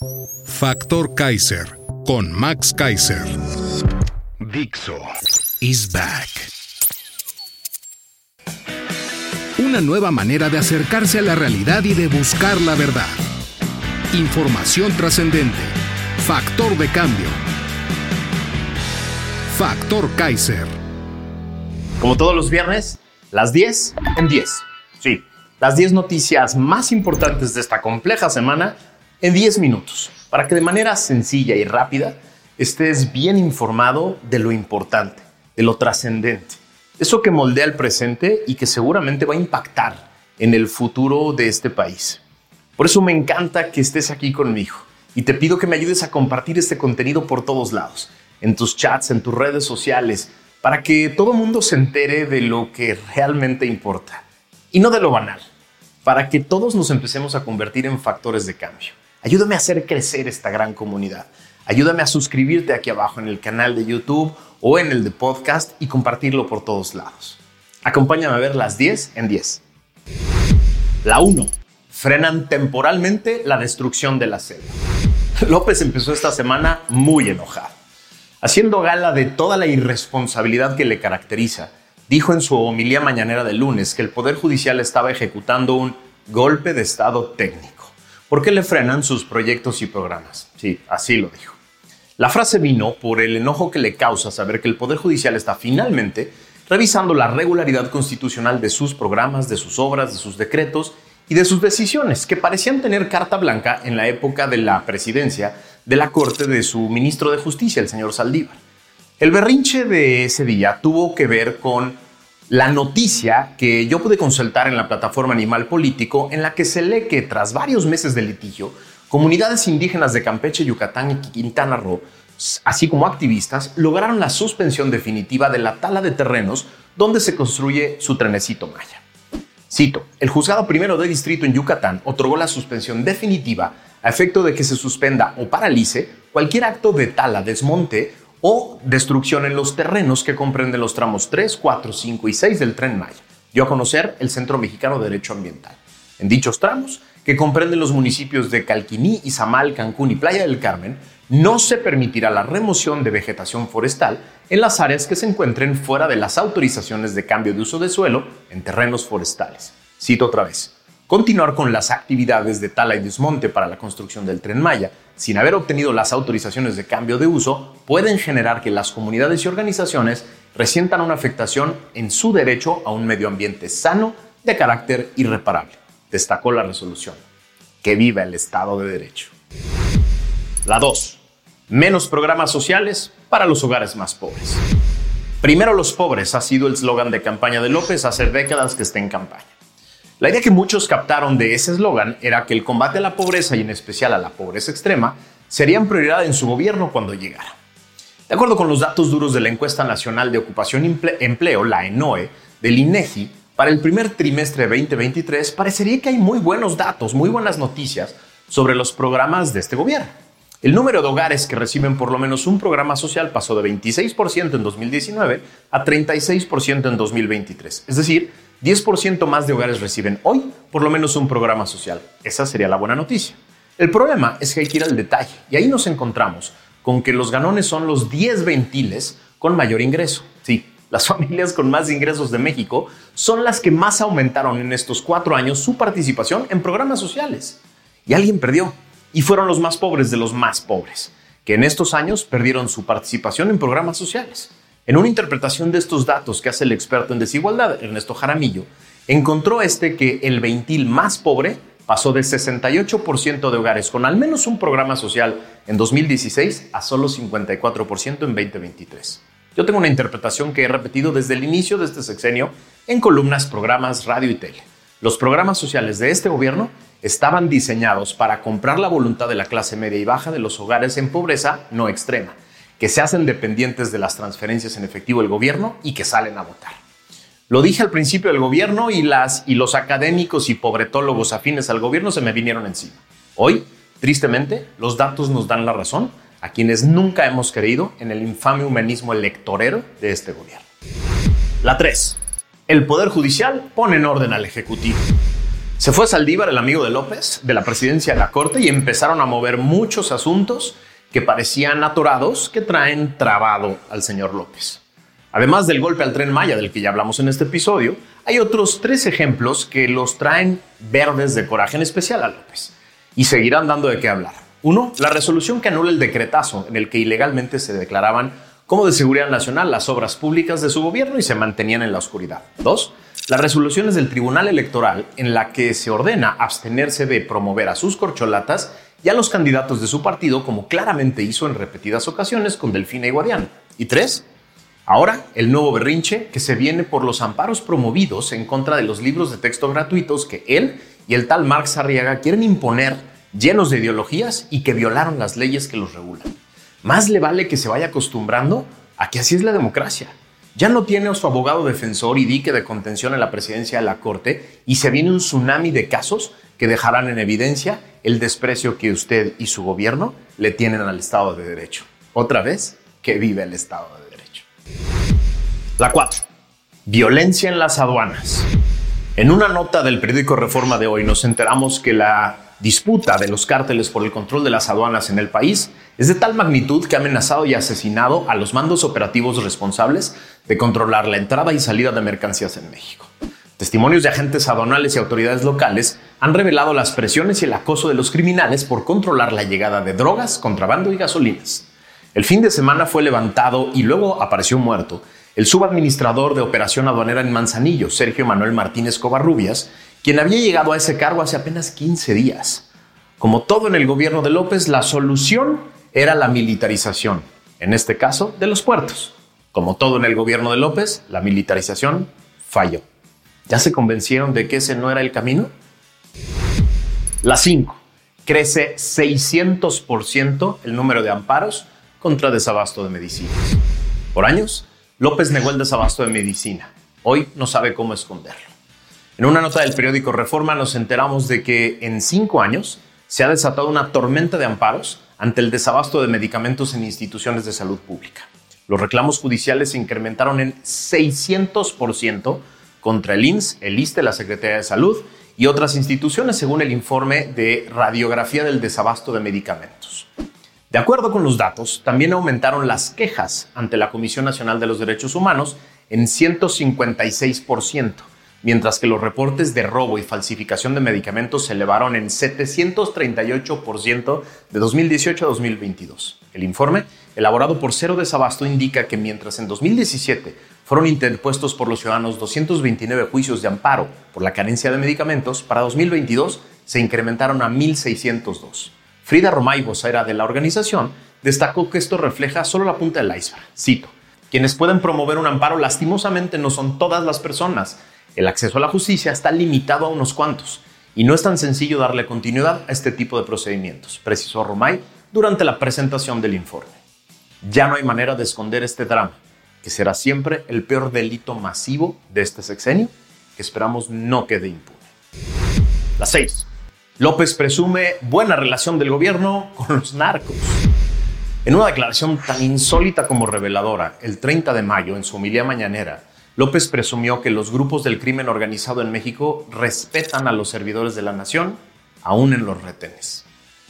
Factor Kaiser con Max Kaiser. Dixo is back. Una nueva manera de acercarse a la realidad y de buscar la verdad. Información trascendente. Factor de cambio. Factor Kaiser. Como todos los viernes, las 10 en 10. Sí, las 10 noticias más importantes de esta compleja semana en 10 minutos, para que de manera sencilla y rápida estés bien informado de lo importante, de lo trascendente, eso que moldea el presente y que seguramente va a impactar en el futuro de este país. Por eso me encanta que estés aquí conmigo y te pido que me ayudes a compartir este contenido por todos lados, en tus chats, en tus redes sociales, para que todo mundo se entere de lo que realmente importa y no de lo banal, para que todos nos empecemos a convertir en factores de cambio. Ayúdame a hacer crecer esta gran comunidad. Ayúdame a suscribirte aquí abajo en el canal de YouTube o en el de podcast y compartirlo por todos lados. Acompáñame a ver las 10 en 10. La 1. Frenan temporalmente la destrucción de la selva. López empezó esta semana muy enojado. Haciendo gala de toda la irresponsabilidad que le caracteriza, dijo en su homilía mañanera del lunes que el Poder Judicial estaba ejecutando un golpe de Estado técnico. ¿Por qué le frenan sus proyectos y programas? Sí, así lo dijo. La frase vino por el enojo que le causa saber que el Poder Judicial está finalmente revisando la regularidad constitucional de sus programas, de sus obras, de sus decretos y de sus decisiones, que parecían tener carta blanca en la época de la presidencia de la Corte de su ministro de Justicia, el señor Saldívar. El berrinche de ese día tuvo que ver con la noticia que yo pude consultar en la plataforma Animal Político, en la que se lee que tras varios meses de litigio, comunidades indígenas de Campeche, Yucatán y Quintana Roo, así como activistas, lograron la suspensión definitiva de la tala de terrenos donde se construye su trenecito Maya. Cito, el juzgado primero de distrito en Yucatán otorgó la suspensión definitiva a efecto de que se suspenda o paralice cualquier acto de tala, desmonte o destrucción en los terrenos que comprenden los tramos 3, 4, 5 y 6 del tren Maya, dio a conocer el Centro Mexicano de Derecho Ambiental. En dichos tramos, que comprenden los municipios de Calquiní, Izamal, Cancún y Playa del Carmen, no se permitirá la remoción de vegetación forestal en las áreas que se encuentren fuera de las autorizaciones de cambio de uso de suelo en terrenos forestales. Cito otra vez continuar con las actividades de tala y desmonte para la construcción del tren Maya, sin haber obtenido las autorizaciones de cambio de uso, pueden generar que las comunidades y organizaciones resientan una afectación en su derecho a un medio ambiente sano de carácter irreparable, destacó la resolución. Que viva el Estado de Derecho. La 2. Menos programas sociales para los hogares más pobres. Primero los pobres ha sido el eslogan de campaña de López hace décadas que está en campaña. La idea que muchos captaron de ese eslogan era que el combate a la pobreza y en especial a la pobreza extrema serían prioridad en su gobierno cuando llegara. De acuerdo con los datos duros de la Encuesta Nacional de Ocupación y Empleo, la ENOE, del INEGI, para el primer trimestre de 2023 parecería que hay muy buenos datos, muy buenas noticias sobre los programas de este gobierno. El número de hogares que reciben por lo menos un programa social pasó de 26% en 2019 a 36% en 2023. Es decir, 10% más de hogares reciben hoy por lo menos un programa social. Esa sería la buena noticia. El problema es que hay que ir al detalle y ahí nos encontramos con que los ganones son los 10 ventiles con mayor ingreso. Sí, las familias con más ingresos de México son las que más aumentaron en estos cuatro años su participación en programas sociales. Y alguien perdió. Y fueron los más pobres de los más pobres, que en estos años perdieron su participación en programas sociales. En una interpretación de estos datos que hace el experto en desigualdad, Ernesto Jaramillo, encontró este que el ventil más pobre pasó de 68% de hogares con al menos un programa social en 2016 a solo 54% en 2023. Yo tengo una interpretación que he repetido desde el inicio de este sexenio en columnas, programas, radio y tele. Los programas sociales de este gobierno estaban diseñados para comprar la voluntad de la clase media y baja de los hogares en pobreza no extrema, que se hacen dependientes de las transferencias en efectivo del gobierno y que salen a votar. Lo dije al principio del gobierno y, las, y los académicos y pobretólogos afines al gobierno se me vinieron encima. Hoy, tristemente, los datos nos dan la razón a quienes nunca hemos creído en el infame humanismo electorero de este gobierno. La 3. El Poder Judicial pone en orden al Ejecutivo. Se fue Saldívar, el amigo de López, de la presidencia de la Corte y empezaron a mover muchos asuntos que parecían atorados que traen trabado al señor López. Además del golpe al tren Maya del que ya hablamos en este episodio, hay otros tres ejemplos que los traen verdes de coraje en especial a López y seguirán dando de qué hablar. Uno, la resolución que anula el decretazo en el que ilegalmente se declaraban como de seguridad nacional las obras públicas de su gobierno y se mantenían en la oscuridad. Dos, las resoluciones del Tribunal Electoral en la que se ordena abstenerse de promover a sus corcholatas y a los candidatos de su partido, como claramente hizo en repetidas ocasiones con Delfina y Guadiana. Y tres, ahora el nuevo berrinche que se viene por los amparos promovidos en contra de los libros de texto gratuitos que él y el tal Marx Arriaga quieren imponer llenos de ideologías y que violaron las leyes que los regulan. Más le vale que se vaya acostumbrando a que así es la democracia ya no tiene a su abogado defensor y dique de contención en la presidencia de la Corte y se viene un tsunami de casos que dejarán en evidencia el desprecio que usted y su gobierno le tienen al Estado de Derecho. Otra vez, que vive el Estado de Derecho. La 4. Violencia en las aduanas. En una nota del periódico Reforma de hoy nos enteramos que la disputa de los cárteles por el control de las aduanas en el país es de tal magnitud que ha amenazado y asesinado a los mandos operativos responsables de controlar la entrada y salida de mercancías en México. Testimonios de agentes aduanales y autoridades locales han revelado las presiones y el acoso de los criminales por controlar la llegada de drogas, contrabando y gasolinas. El fin de semana fue levantado y luego apareció muerto el subadministrador de operación aduanera en Manzanillo, Sergio Manuel Martínez Covarrubias, quien había llegado a ese cargo hace apenas 15 días. Como todo en el gobierno de López, la solución era la militarización, en este caso de los puertos. Como todo en el gobierno de López, la militarización falló. ¿Ya se convencieron de que ese no era el camino? La 5. Crece 600% el número de amparos contra desabasto de medicinas. Por años, López negó el desabasto de medicina. Hoy no sabe cómo esconderlo. En una nota del periódico Reforma nos enteramos de que en cinco años se ha desatado una tormenta de amparos ante el desabasto de medicamentos en instituciones de salud pública. Los reclamos judiciales se incrementaron en 600% contra el INS, el ISTE, la Secretaría de Salud y otras instituciones, según el informe de radiografía del desabasto de medicamentos. De acuerdo con los datos, también aumentaron las quejas ante la Comisión Nacional de los Derechos Humanos en 156%, mientras que los reportes de robo y falsificación de medicamentos se elevaron en 738% de 2018 a 2022. El informe, elaborado por Cero Desabasto, indica que mientras en 2017 fueron interpuestos por los ciudadanos 229 juicios de amparo por la carencia de medicamentos, para 2022 se incrementaron a 1.602. Frida Romay, vocera de la organización, destacó que esto refleja solo la punta del iceberg. Cito, quienes pueden promover un amparo lastimosamente no son todas las personas, el acceso a la justicia está limitado a unos cuantos y no es tan sencillo darle continuidad a este tipo de procedimientos, precisó Romay durante la presentación del informe. Ya no hay manera de esconder este drama, que será siempre el peor delito masivo de este sexenio, que esperamos no quede impune. La 6. López presume buena relación del gobierno con los narcos. En una declaración tan insólita como reveladora, el 30 de mayo, en su homilía mañanera, López presumió que los grupos del crimen organizado en México respetan a los servidores de la nación, aún en los retenes.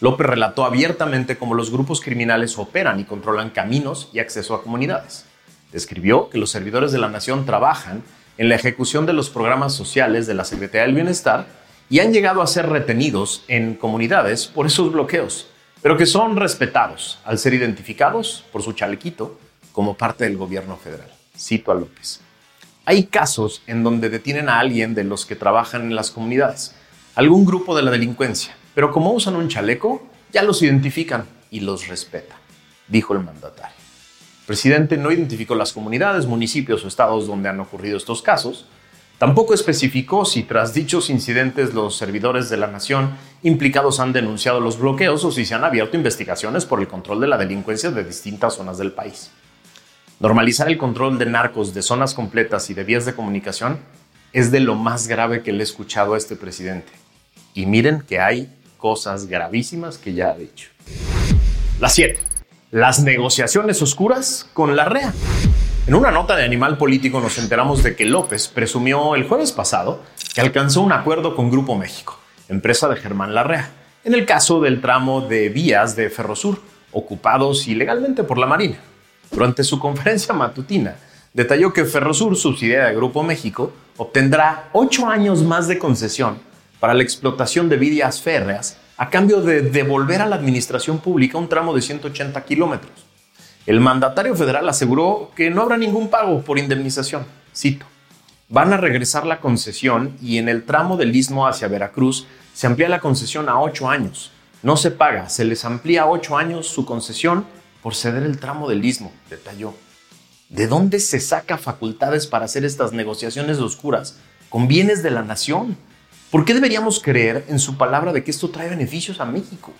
López relató abiertamente cómo los grupos criminales operan y controlan caminos y acceso a comunidades. Describió que los servidores de la nación trabajan en la ejecución de los programas sociales de la Secretaría del Bienestar y han llegado a ser retenidos en comunidades por esos bloqueos, pero que son respetados al ser identificados por su chalequito como parte del gobierno federal. Cito a López. Hay casos en donde detienen a alguien de los que trabajan en las comunidades, algún grupo de la delincuencia, pero como usan un chaleco, ya los identifican y los respeta, dijo el mandatario. El presidente no identificó las comunidades, municipios o estados donde han ocurrido estos casos. Tampoco especificó si tras dichos incidentes los servidores de la nación implicados han denunciado los bloqueos o si se han abierto investigaciones por el control de la delincuencia de distintas zonas del país. Normalizar el control de narcos de zonas completas y de vías de comunicación es de lo más grave que le he escuchado a este presidente. Y miren que hay cosas gravísimas que ya ha dicho. La 7. Las negociaciones oscuras con la REA. En una nota de Animal Político nos enteramos de que López presumió el jueves pasado que alcanzó un acuerdo con Grupo México, empresa de Germán Larrea, en el caso del tramo de vías de Ferrosur, ocupados ilegalmente por la Marina. Durante su conferencia matutina, detalló que Ferrosur, subsidiaria de Grupo México, obtendrá ocho años más de concesión para la explotación de vías férreas a cambio de devolver a la administración pública un tramo de 180 kilómetros. El mandatario federal aseguró que no habrá ningún pago por indemnización. Cito. Van a regresar la concesión y en el tramo del istmo hacia Veracruz se amplía la concesión a ocho años. No se paga, se les amplía ocho años su concesión por ceder el tramo del istmo, detalló. ¿De dónde se saca facultades para hacer estas negociaciones oscuras con bienes de la nación? ¿Por qué deberíamos creer en su palabra de que esto trae beneficios a México?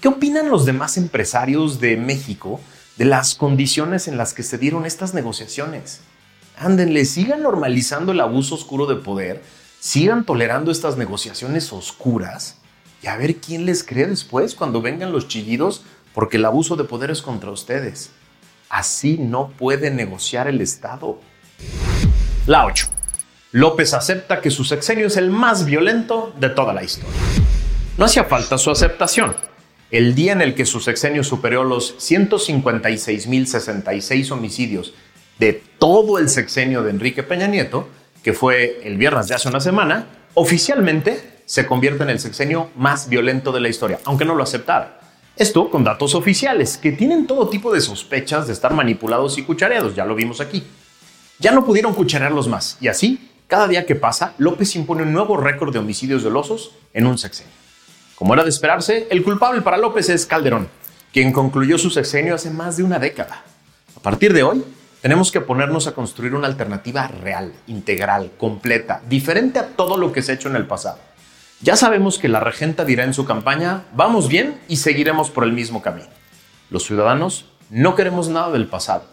¿Qué opinan los demás empresarios de México de las condiciones en las que se dieron estas negociaciones. Ándenle, sigan normalizando el abuso oscuro de poder, sigan tolerando estas negociaciones oscuras y a ver quién les cree después cuando vengan los chillidos porque el abuso de poder es contra ustedes. Así no puede negociar el Estado. La 8. López acepta que su sexenio es el más violento de toda la historia. No hacía falta su aceptación el día en el que su sexenio superó los 156.066 homicidios de todo el sexenio de Enrique Peña Nieto, que fue el viernes de hace una semana, oficialmente se convierte en el sexenio más violento de la historia, aunque no lo aceptara. Esto con datos oficiales, que tienen todo tipo de sospechas de estar manipulados y cuchareados, ya lo vimos aquí. Ya no pudieron cucharearlos más, y así, cada día que pasa, López impone un nuevo récord de homicidios dolosos en un sexenio. Como era de esperarse, el culpable para López es Calderón, quien concluyó su sexenio hace más de una década. A partir de hoy, tenemos que ponernos a construir una alternativa real, integral, completa, diferente a todo lo que se ha hecho en el pasado. Ya sabemos que la regenta dirá en su campaña, vamos bien y seguiremos por el mismo camino. Los ciudadanos no queremos nada del pasado,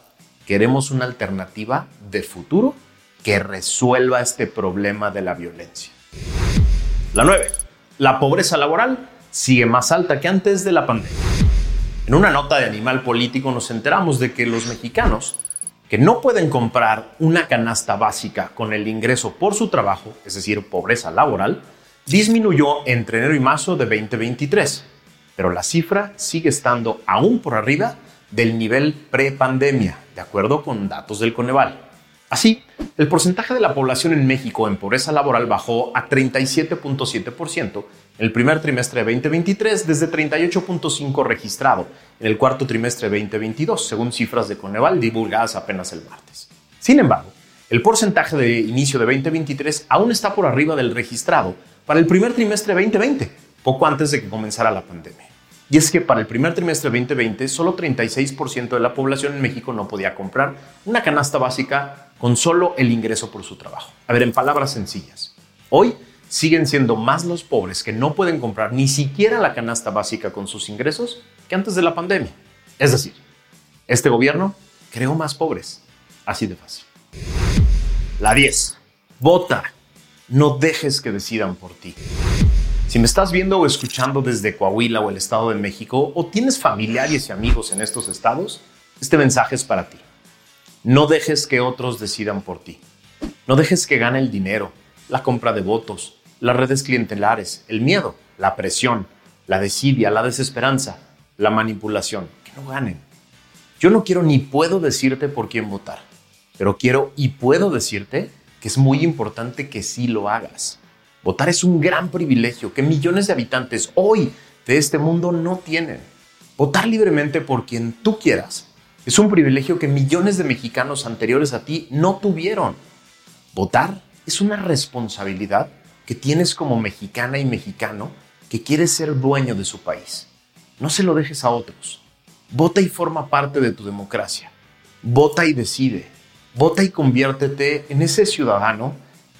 queremos una alternativa de futuro que resuelva este problema de la violencia. La 9 la pobreza laboral sigue más alta que antes de la pandemia. En una nota de Animal Político nos enteramos de que los mexicanos que no pueden comprar una canasta básica con el ingreso por su trabajo, es decir, pobreza laboral, disminuyó entre enero y marzo de 2023, pero la cifra sigue estando aún por arriba del nivel pre-pandemia, de acuerdo con datos del Coneval. Así, el porcentaje de la población en México en pobreza laboral bajó a 37.7% en el primer trimestre de 2023 desde 38.5% registrado en el cuarto trimestre de 2022, según cifras de Coneval divulgadas apenas el martes. Sin embargo, el porcentaje de inicio de 2023 aún está por arriba del registrado para el primer trimestre de 2020, poco antes de que comenzara la pandemia. Y es que para el primer trimestre de 2020, solo 36% de la población en México no podía comprar una canasta básica con solo el ingreso por su trabajo. A ver, en palabras sencillas, hoy siguen siendo más los pobres que no pueden comprar ni siquiera la canasta básica con sus ingresos que antes de la pandemia. Es decir, este gobierno creó más pobres. Así de fácil. La 10. Vota. No dejes que decidan por ti. Si me estás viendo o escuchando desde Coahuila o el Estado de México o tienes familiares y amigos en estos estados, este mensaje es para ti. No dejes que otros decidan por ti. No dejes que gane el dinero, la compra de votos, las redes clientelares, el miedo, la presión, la desidia, la desesperanza, la manipulación. Que no ganen. Yo no quiero ni puedo decirte por quién votar, pero quiero y puedo decirte es muy importante que sí lo hagas. Votar es un gran privilegio que millones de habitantes hoy de este mundo no tienen. Votar libremente por quien tú quieras es un privilegio que millones de mexicanos anteriores a ti no tuvieron. Votar es una responsabilidad que tienes como mexicana y mexicano que quieres ser dueño de su país. No se lo dejes a otros. Vota y forma parte de tu democracia. Vota y decide. Vota y conviértete en ese ciudadano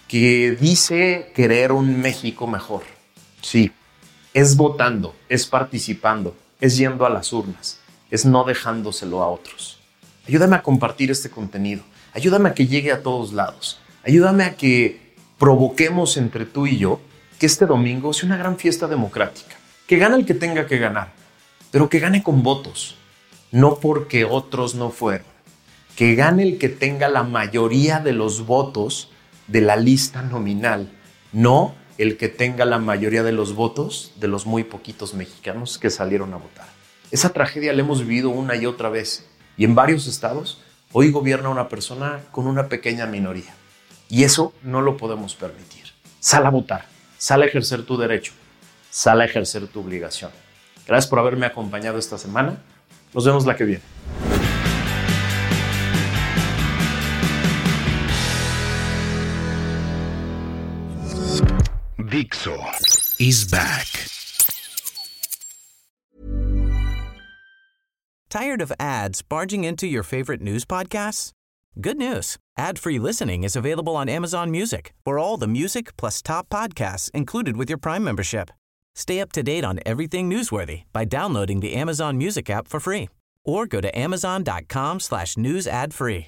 que dice querer un México mejor. Sí, es votando, es participando, es yendo a las urnas, es no dejándoselo a otros. Ayúdame a compartir este contenido, ayúdame a que llegue a todos lados, ayúdame a que provoquemos entre tú y yo que este domingo sea una gran fiesta democrática, que gane el que tenga que ganar, pero que gane con votos, no porque otros no fueron, que gane el que tenga la mayoría de los votos de la lista nominal, no el que tenga la mayoría de los votos de los muy poquitos mexicanos que salieron a votar. Esa tragedia la hemos vivido una y otra vez y en varios estados hoy gobierna una persona con una pequeña minoría y eso no lo podemos permitir. Sal a votar, sal a ejercer tu derecho, sal a ejercer tu obligación. Gracias por haberme acompañado esta semana. Nos vemos la que viene. Dixo is back. Tired of ads barging into your favorite news podcasts? Good news. Ad-free listening is available on Amazon Music for all the music plus top podcasts included with your Prime membership. Stay up to date on everything newsworthy by downloading the Amazon Music app for free or go to amazon.com slash news ad free.